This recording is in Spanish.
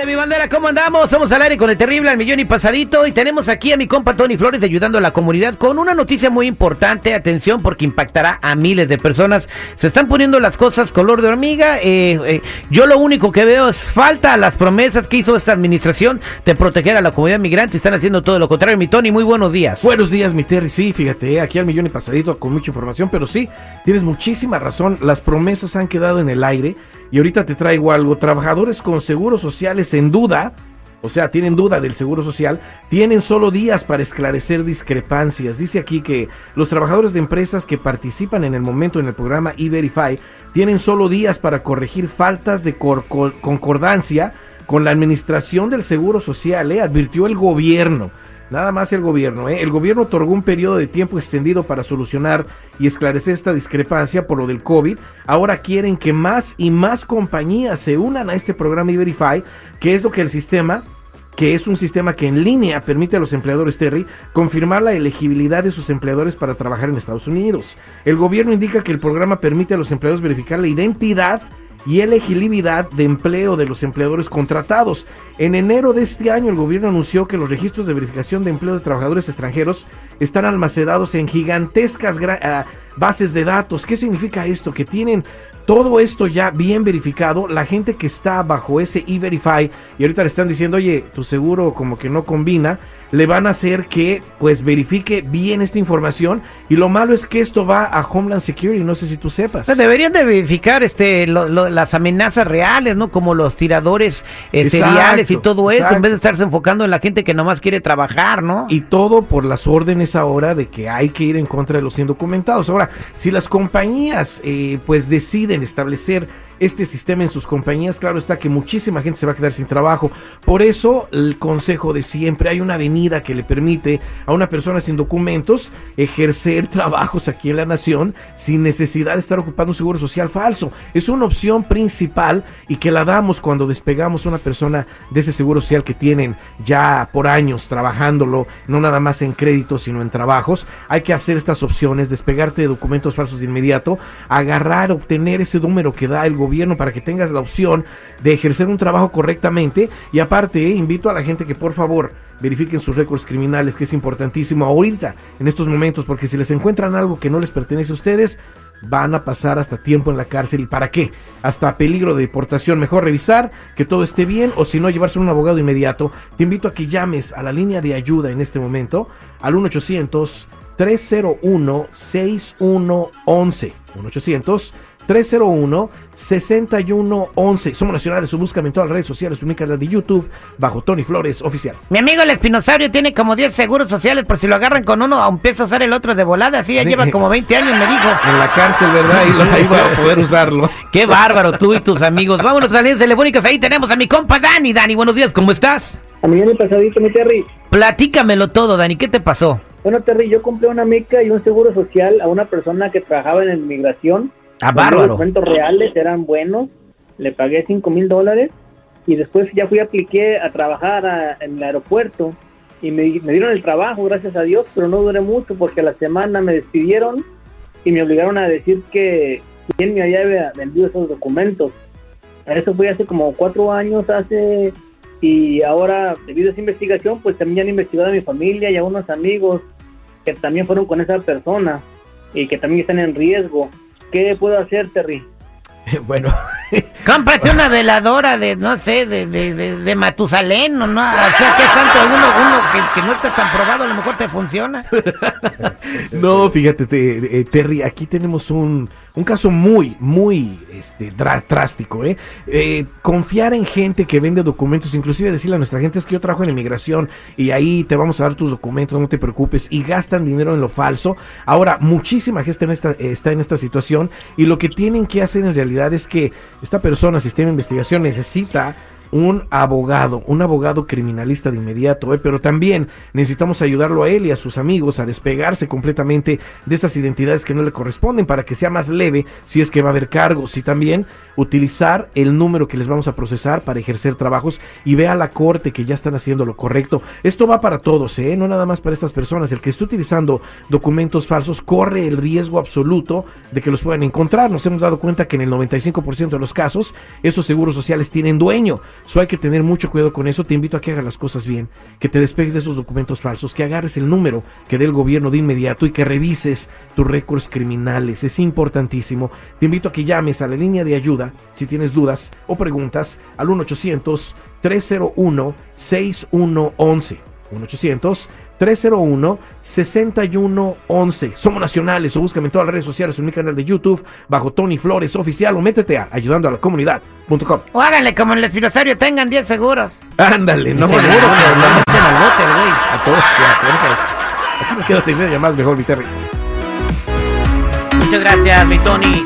¿Qué hola, mi bandera? ¿Cómo andamos? Somos al aire con el terrible al millón y pasadito y tenemos aquí a mi compa Tony Flores ayudando a la comunidad con una noticia muy importante. Atención porque impactará a miles de personas. Se están poniendo las cosas color de hormiga. Eh, eh, yo lo único que veo es falta a las promesas que hizo esta administración de proteger a la comunidad migrante. Están haciendo todo lo contrario. Mi Tony, muy buenos días. Buenos días, mi Terry. Sí, fíjate, aquí al millón y pasadito con mucha información, pero sí, tienes muchísima razón. Las promesas han quedado en el aire. Y ahorita te traigo algo. Trabajadores con seguros sociales en duda, o sea, tienen duda del seguro social, tienen solo días para esclarecer discrepancias. Dice aquí que los trabajadores de empresas que participan en el momento en el programa E-Verify tienen solo días para corregir faltas de concordancia con la administración del seguro social, ¿eh? advirtió el gobierno. Nada más el gobierno. ¿eh? El gobierno otorgó un periodo de tiempo extendido para solucionar y esclarecer esta discrepancia por lo del COVID. Ahora quieren que más y más compañías se unan a este programa E-Verify, que es lo que el sistema que es un sistema que en línea permite a los empleadores Terry confirmar la elegibilidad de sus empleadores para trabajar en Estados Unidos. El gobierno indica que el programa permite a los empleadores verificar la identidad y elegibilidad de empleo de los empleadores contratados. En enero de este año el gobierno anunció que los registros de verificación de empleo de trabajadores extranjeros están almacenados en gigantescas ah, bases de datos. ¿Qué significa esto? Que tienen todo esto ya bien verificado. La gente que está bajo ese e-verify y ahorita le están diciendo, oye, tu seguro como que no combina le van a hacer que pues verifique bien esta información y lo malo es que esto va a Homeland Security, no sé si tú sepas. deberían de verificar este las amenazas reales, ¿no? Como los tiradores eh, seriales y todo eso, en vez de estarse enfocando en la gente que nomás quiere trabajar, ¿no? Y todo por las órdenes ahora de que hay que ir en contra de los indocumentados. Ahora, si las compañías eh, pues deciden establecer este sistema en sus compañías, claro está que muchísima gente se va a quedar sin trabajo. Por eso, el consejo de siempre, hay una avenida que le permite a una persona sin documentos ejercer trabajos aquí en la nación sin necesidad de estar ocupando un seguro social falso. Es una opción principal y que la damos cuando despegamos a una persona de ese seguro social que tienen ya por años trabajándolo, no nada más en créditos, sino en trabajos. Hay que hacer estas opciones, despegarte de documentos falsos de inmediato, agarrar, obtener ese número que da el gobierno para que tengas la opción de ejercer un trabajo correctamente. Y aparte, invito a la gente que por favor verifiquen sus récords criminales, que es importantísimo ahorita, en estos momentos, porque si les encuentran algo que no les pertenece a ustedes, van a pasar hasta tiempo en la cárcel. ¿Y para qué? Hasta peligro de deportación. Mejor revisar que todo esté bien o si no, llevarse un abogado inmediato. Te invito a que llames a la línea de ayuda en este momento al 1 800 301 6111 1 800 301-6111. Somos nacionales, búscame en todas las redes sociales, tu canal de YouTube, bajo Tony Flores Oficial. Mi amigo el espinosaurio tiene como 10 seguros sociales, por si lo agarran con uno, empieza a usar el otro de volada, así ya lleva como 20 años, me dijo. En la cárcel, ¿verdad? Y lo, ahí va a poder usarlo. Qué bárbaro, tú y tus amigos. Vámonos a las líneas telefónicas, ahí tenemos a mi compa Dani. Dani, buenos días, ¿cómo estás? A mí me pasadito, mi Terry. Platícamelo todo, Dani, ¿qué te pasó? Bueno, Terry, yo compré una mica y un seguro social a una persona que trabajaba en inmigración Ah, bárbaro. Los documentos reales eran buenos, le pagué cinco mil dólares y después ya fui apliqué a trabajar en el aeropuerto y me, dieron el trabajo, gracias a Dios, pero no duré mucho porque a la semana me despidieron y me obligaron a decir que quién me había vendido esos documentos. Eso fue hace como cuatro años, hace y ahora debido a esa investigación pues también han investigado a mi familia y a unos amigos que también fueron con esa persona y que también están en riesgo ¿Qué puedo hacer, Terry? bueno. Cómprate una veladora de, no sé, de, de, de, Matusalén, ¿no? O sea, que tanto uno, que, no está tan probado, a lo mejor te funciona. no, fíjate, eh, Terry, aquí tenemos un, un caso muy, muy este, drástico. ¿eh? ¿eh? Confiar en gente que vende documentos, inclusive decirle a nuestra gente es que yo trabajo en inmigración y ahí te vamos a dar tus documentos, no te preocupes, y gastan dinero en lo falso. Ahora, muchísima gente en esta, está en esta situación y lo que tienen que hacer en realidad es que esta persona, sistema de investigación, necesita un abogado, un abogado criminalista de inmediato, ¿eh? pero también necesitamos ayudarlo a él y a sus amigos a despegarse completamente de esas identidades que no le corresponden para que sea más leve si es que va a haber cargos y también utilizar el número que les vamos a procesar para ejercer trabajos y vea a la corte que ya están haciendo lo correcto. Esto va para todos, ¿eh? no nada más para estas personas. El que esté utilizando documentos falsos corre el riesgo absoluto de que los puedan encontrar. Nos hemos dado cuenta que en el 95% de los casos esos seguros sociales tienen dueño. So hay que tener mucho cuidado con eso. Te invito a que hagas las cosas bien, que te despegues de esos documentos falsos, que agarres el número que dé el gobierno de inmediato y que revises tus récords criminales. Es importantísimo. Te invito a que llames a la línea de ayuda si tienes dudas o preguntas al 1-800-301-6111. 1-800-301-6111. Somos nacionales o búscame en todas las redes sociales en mi canal de YouTube bajo Tony Flores Oficial o métete a ayudando a la comunidad.com. O háganle como en el filosario, tengan 10 seguros. Ándale, no, Seguro, meten al bote, güey. A todos. Aquí me quedo media más mejor, mi Terry. Muchas gracias, mi Tony.